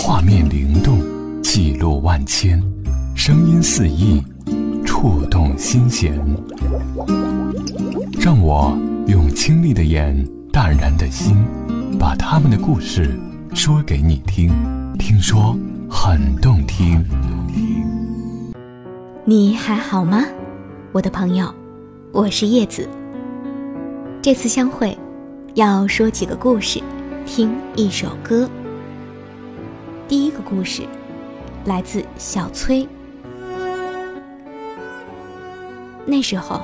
画面灵动，记录万千，声音四溢，触动心弦。让我用清丽的眼，淡然的心，把他们的故事说给你听。听说很动听。你还好吗，我的朋友？我是叶子。这次相会，要说几个故事，听一首歌。第一个故事来自小崔。那时候，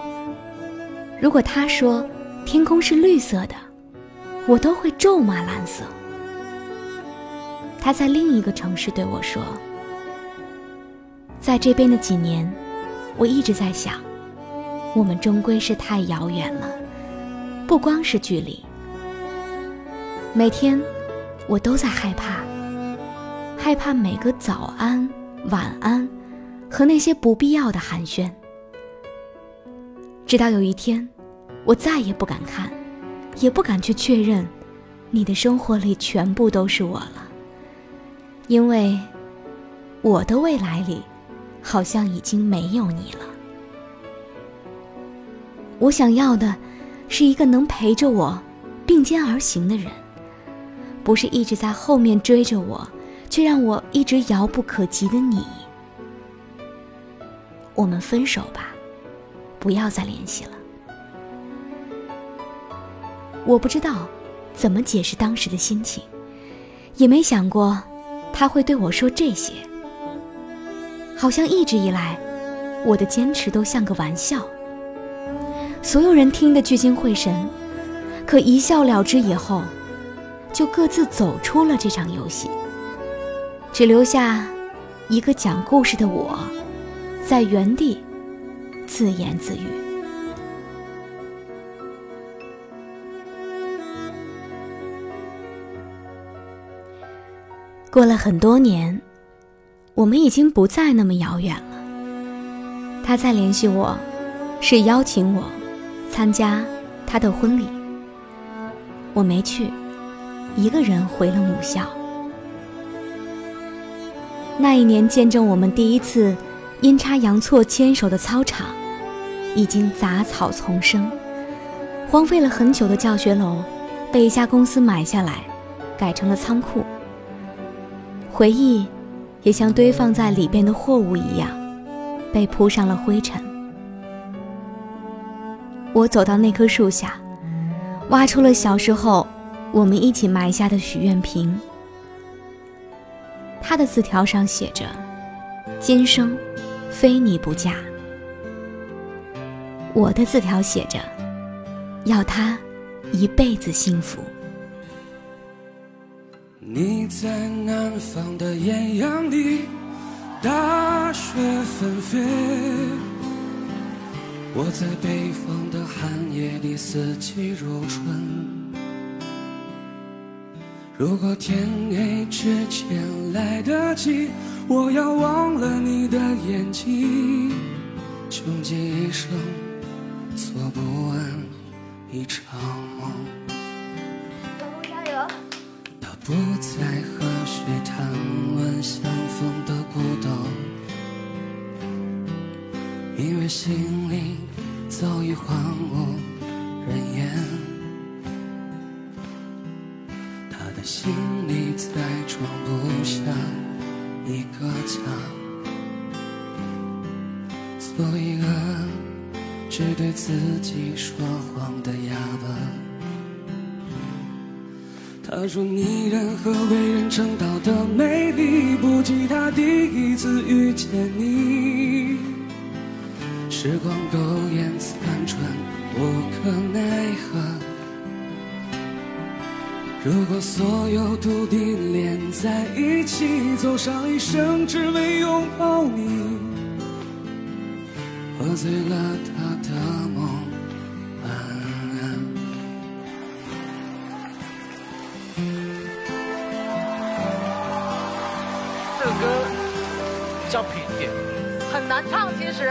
如果他说天空是绿色的，我都会咒骂蓝色。他在另一个城市对我说。在这边的几年，我一直在想，我们终归是太遥远了，不光是距离。每天，我都在害怕，害怕每个早安、晚安和那些不必要的寒暄。直到有一天，我再也不敢看，也不敢去确认，你的生活里全部都是我了，因为我的未来里。好像已经没有你了。我想要的，是一个能陪着我并肩而行的人，不是一直在后面追着我，却让我一直遥不可及的你。我们分手吧，不要再联系了。我不知道怎么解释当时的心情，也没想过他会对我说这些。好像一直以来，我的坚持都像个玩笑，所有人听得聚精会神，可一笑了之以后，就各自走出了这场游戏，只留下一个讲故事的我，在原地自言自语。过了很多年。我们已经不再那么遥远了。他再联系我，是邀请我参加他的婚礼。我没去，一个人回了母校。那一年，见证我们第一次阴差阳错牵手的操场，已经杂草丛生，荒废了很久的教学楼，被一家公司买下来，改成了仓库。回忆。也像堆放在里边的货物一样，被铺上了灰尘。我走到那棵树下，挖出了小时候我们一起埋下的许愿瓶。他的字条上写着：“今生非你不嫁。”我的字条写着：“要他一辈子幸福。”你在南方的艳阳里，大雪纷飞；我在北方的寒夜里，四季如春。如果天黑之前来得及，我要忘了你的眼睛，穷尽一生做不完一场梦。他不再和谁谈论相逢的孤独，因为心里早已荒芜心里再装不下一个家，做一个只对自己说谎的哑巴。他说：“你任何为人称道的美丽，不及他第一次遇见你。时光苟延残喘，无可奈何。如果所有土地连在一起，走上一生只为拥抱你，喝醉了他的梦。”晚安。这首歌叫品点，很难唱。其实，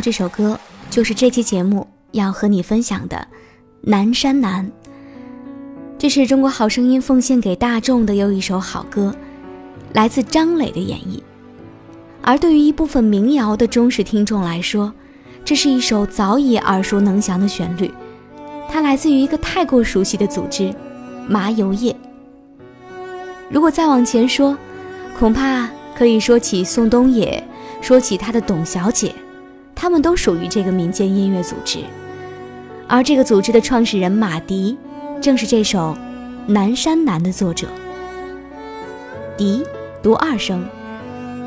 这首歌，就是这期节目要和你分享的《南山南》。这是中国好声音奉献给大众的又一首好歌，来自张磊的演绎。而对于一部分民谣的忠实听众来说，这是一首早已耳熟能详的旋律，它来自于一个太过熟悉的组织——麻油叶。如果再往前说，恐怕可以说起宋冬野，说起他的董小姐，他们都属于这个民间音乐组织。而这个组织的创始人马迪，正是这首《南山南》的作者。迪读二声，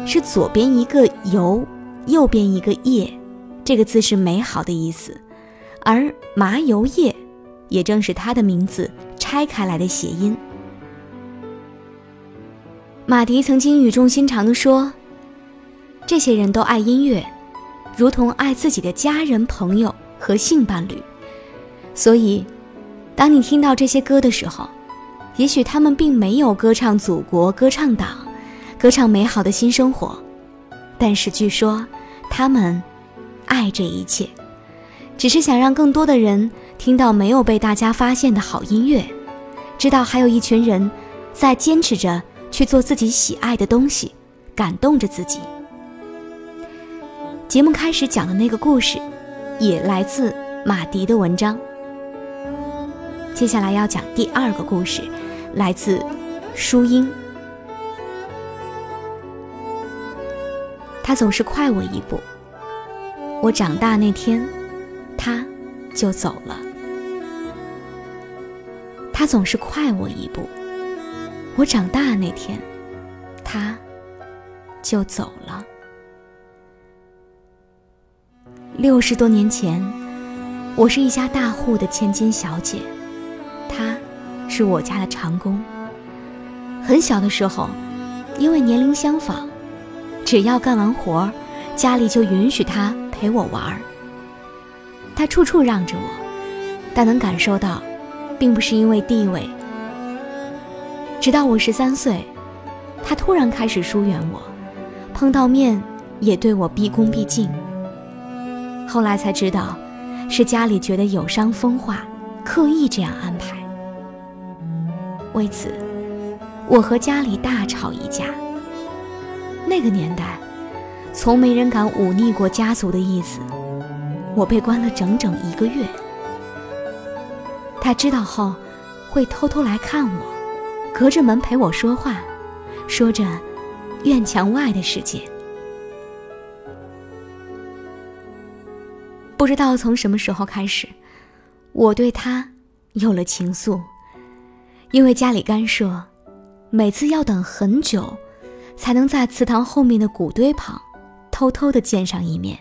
是左边一个油，右边一个叶，这个字是美好的意思。而麻油叶，也正是他的名字拆开来的谐音。马迪曾经语重心长地说：“这些人都爱音乐，如同爱自己的家人、朋友和性伴侣。所以，当你听到这些歌的时候，也许他们并没有歌唱祖国、歌唱党、歌唱美好的新生活，但是据说他们爱这一切，只是想让更多的人听到没有被大家发现的好音乐，知道还有一群人在坚持着。”去做自己喜爱的东西，感动着自己。节目开始讲的那个故事，也来自马迪的文章。接下来要讲第二个故事，来自淑英。他总是快我一步。我长大那天，他就走了。他总是快我一步。我长大那天，他就走了。六十多年前，我是一家大户的千金小姐，他是我家的长工。很小的时候，因为年龄相仿，只要干完活，家里就允许他陪我玩儿。他处处让着我，但能感受到，并不是因为地位。直到我十三岁，他突然开始疏远我，碰到面也对我毕恭毕敬。后来才知道，是家里觉得有伤风化，刻意这样安排。为此，我和家里大吵一架。那个年代，从没人敢忤逆过家族的意思，我被关了整整一个月。他知道后，会偷偷来看我。隔着门陪我说话，说着院墙外的世界。不知道从什么时候开始，我对他有了情愫。因为家里干涉，每次要等很久，才能在祠堂后面的谷堆旁偷偷的见上一面。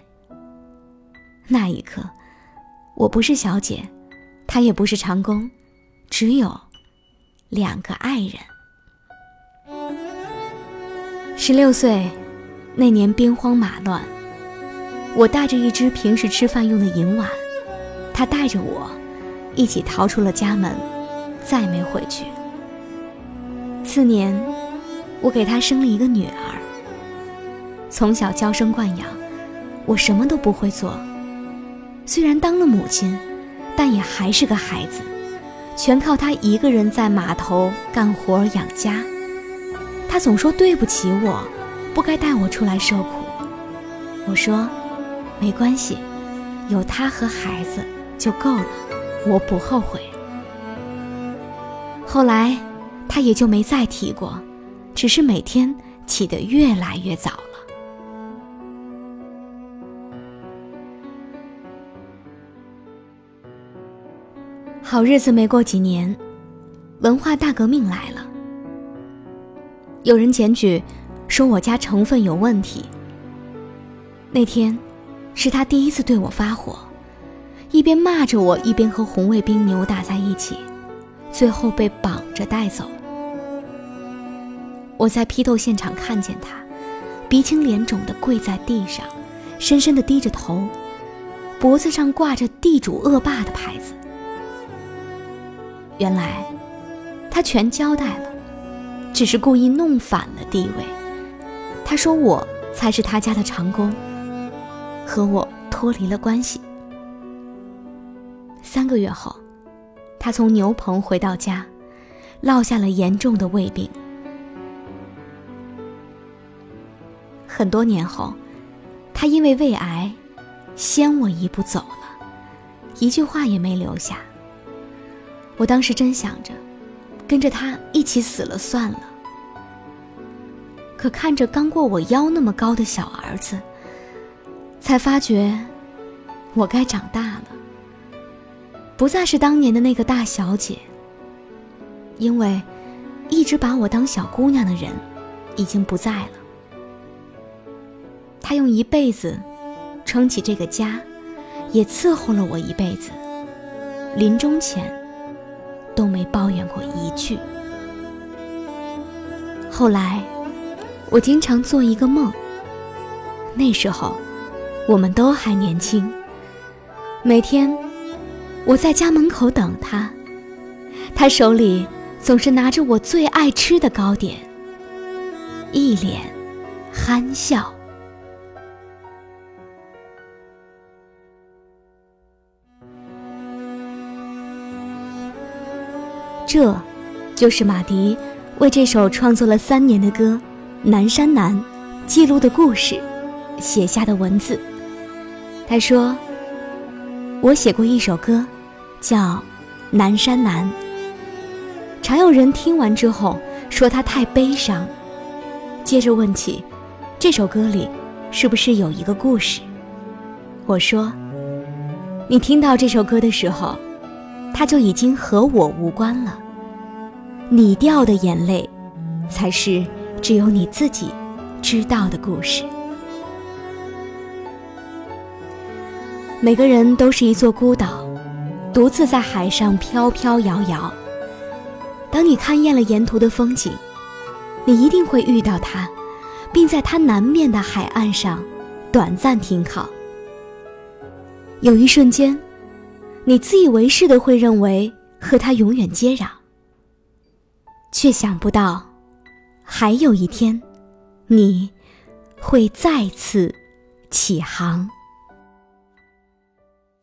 那一刻，我不是小姐，他也不是长工，只有两个爱人。十六岁那年兵荒马乱，我带着一只平时吃饭用的银碗，他带着我一起逃出了家门，再没回去。次年，我给他生了一个女儿。从小娇生惯养，我什么都不会做。虽然当了母亲，但也还是个孩子，全靠他一个人在码头干活养家。他总说对不起我，不该带我出来受苦。我说，没关系，有他和孩子就够了，我不后悔。后来，他也就没再提过，只是每天起得越来越早了。好日子没过几年，文化大革命来了。有人检举说我家成分有问题。那天，是他第一次对我发火，一边骂着我，一边和红卫兵扭打在一起，最后被绑着带走。我在批斗现场看见他，鼻青脸肿地跪在地上，深深地低着头，脖子上挂着“地主恶霸”的牌子。原来，他全交代了，只是故意弄反了地位。他说我才是他家的长工，和我脱离了关系。三个月后，他从牛棚回到家，落下了严重的胃病。很多年后，他因为胃癌，先我一步走了，一句话也没留下。我当时真想着，跟着他一起死了算了。可看着刚过我腰那么高的小儿子，才发觉，我该长大了，不再是当年的那个大小姐。因为，一直把我当小姑娘的人，已经不在了。他用一辈子，撑起这个家，也伺候了我一辈子。临终前。都没抱怨过一句。后来，我经常做一个梦。那时候，我们都还年轻。每天，我在家门口等他，他手里总是拿着我最爱吃的糕点，一脸憨笑。这，就是马迪为这首创作了三年的歌《南山南》记录的故事，写下的文字。他说：“我写过一首歌，叫《南山南》。常有人听完之后说他太悲伤，接着问起这首歌里是不是有一个故事。我说：你听到这首歌的时候，它就已经和我无关了。”你掉的眼泪，才是只有你自己知道的故事。每个人都是一座孤岛，独自在海上飘飘摇摇。当你看厌了沿途的风景，你一定会遇到它，并在它南面的海岸上短暂停靠。有一瞬间，你自以为是的会认为和他永远接壤。却想不到，还有一天，你会再次起航。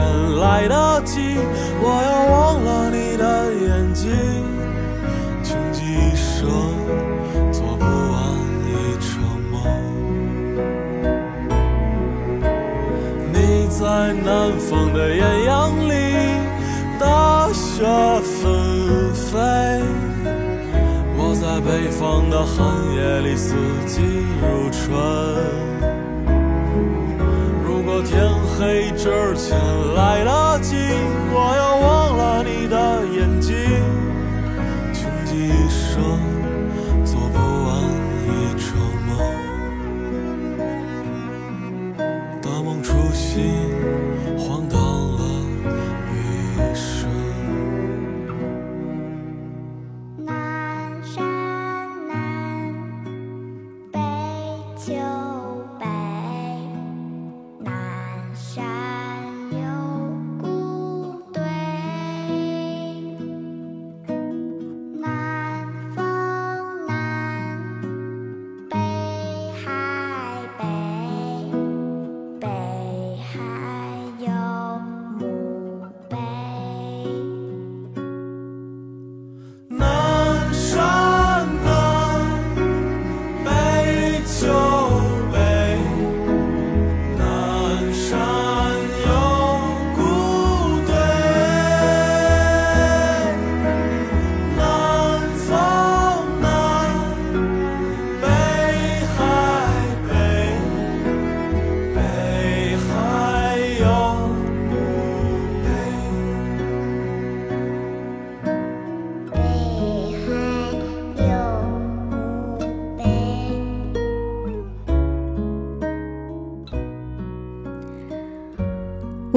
之前来得及，我要忘了你的眼睛，穷极一生做不完一场梦。你在南方的艳阳里，大雪纷飞；我在北方的寒夜里，四季黑之前来了。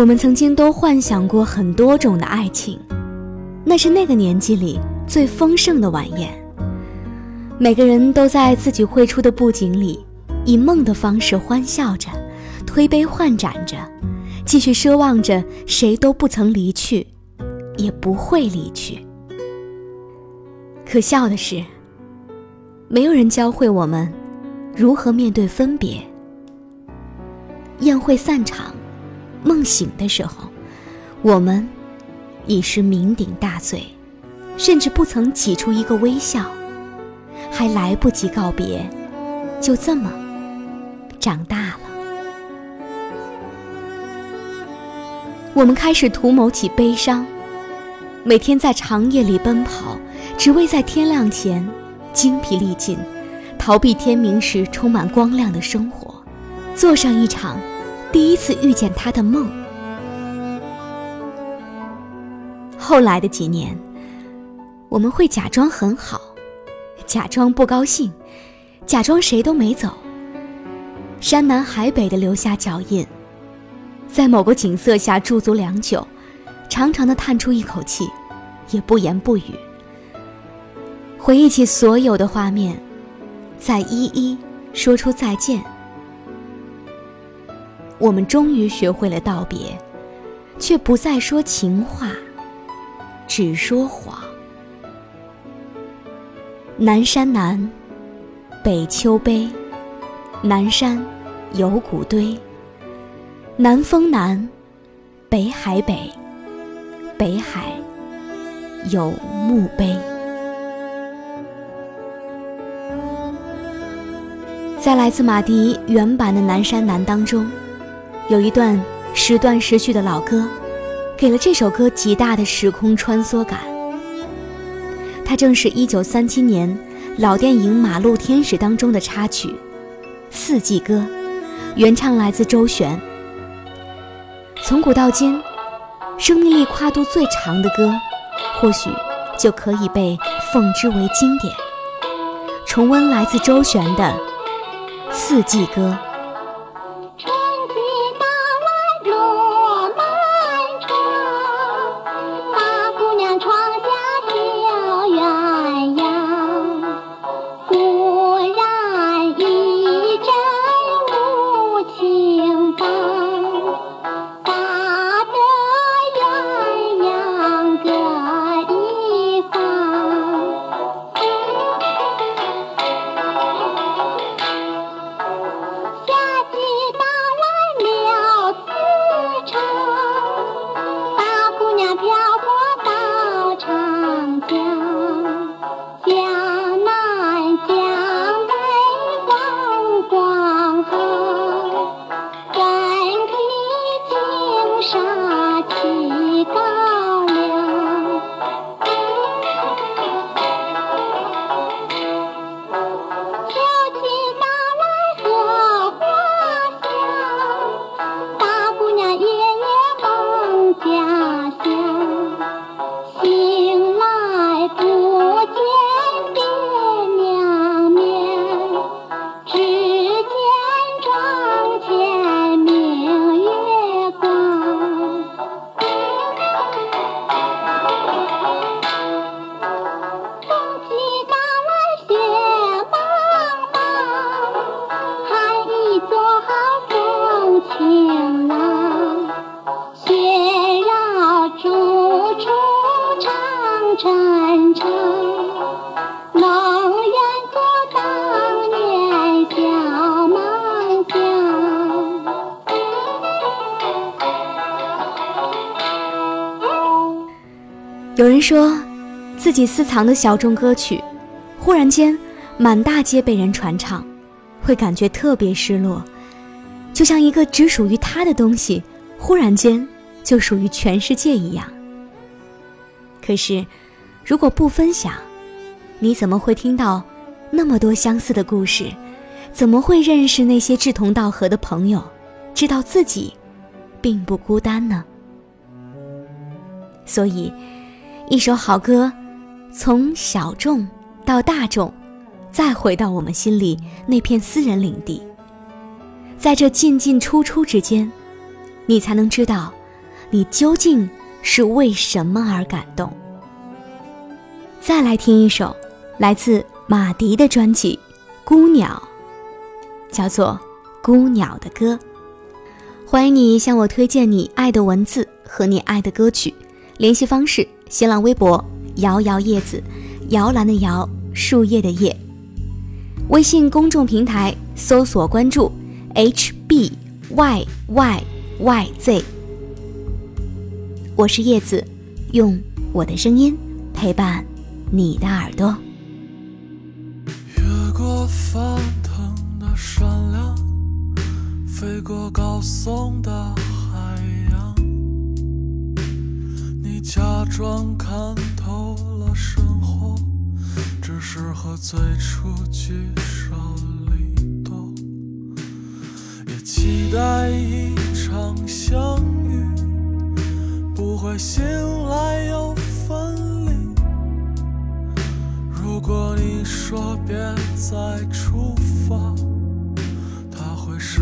我们曾经都幻想过很多种的爱情，那是那个年纪里最丰盛的晚宴。每个人都在自己绘出的布景里，以梦的方式欢笑着，推杯换盏着，继续奢望着谁都不曾离去，也不会离去。可笑的是，没有人教会我们如何面对分别。宴会散场。梦醒的时候，我们已是酩酊大醉，甚至不曾挤出一个微笑，还来不及告别，就这么长大了。我们开始图谋起悲伤，每天在长夜里奔跑，只为在天亮前精疲力尽，逃避天明时充满光亮的生活，做上一场第一次遇见他的梦。后来的几年，我们会假装很好，假装不高兴，假装谁都没走，山南海北的留下脚印，在某个景色下驻足良久，长长的叹出一口气，也不言不语。回忆起所有的画面，再一一说出再见。我们终于学会了道别，却不再说情话。只说谎。南山南，北丘碑，南山有古堆。南风南，北海北，北海有墓碑。在来自马迪原版的《南山南》当中，有一段时断时续的老歌。给了这首歌极大的时空穿梭感。它正是1937年老电影《马路天使》当中的插曲《四季歌》，原唱来自周璇。从古到今，生命力跨度最长的歌，或许就可以被奉之为经典。重温来自周璇的《四季歌》。说，自己私藏的小众歌曲，忽然间满大街被人传唱，会感觉特别失落，就像一个只属于他的东西，忽然间就属于全世界一样。可是，如果不分享，你怎么会听到那么多相似的故事？怎么会认识那些志同道合的朋友？知道自己并不孤单呢？所以。一首好歌，从小众到大众，再回到我们心里那片私人领地。在这进进出出之间，你才能知道，你究竟是为什么而感动。再来听一首来自马迪的专辑《孤鸟》，叫做《孤鸟的歌》。欢迎你向我推荐你爱的文字和你爱的歌曲，联系方式。新浪微博摇摇叶子，摇篮的摇，树叶的叶。微信公众平台搜索关注 H B Y Y Y Z。我是叶子，用我的声音陪伴你的耳朵。越过翻腾的山梁，飞过高耸的。假装看透了生活。只是和最初聚少离多，也期待一场相遇，不会醒来又分离。如果你说别再出发，他会杀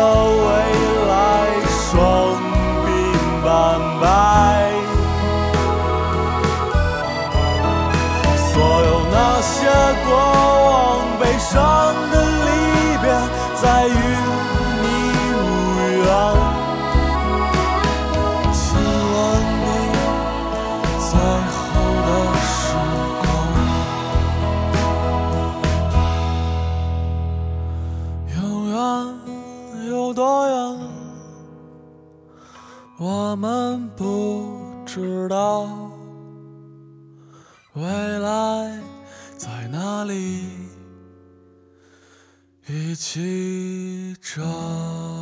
你哪里？一起找。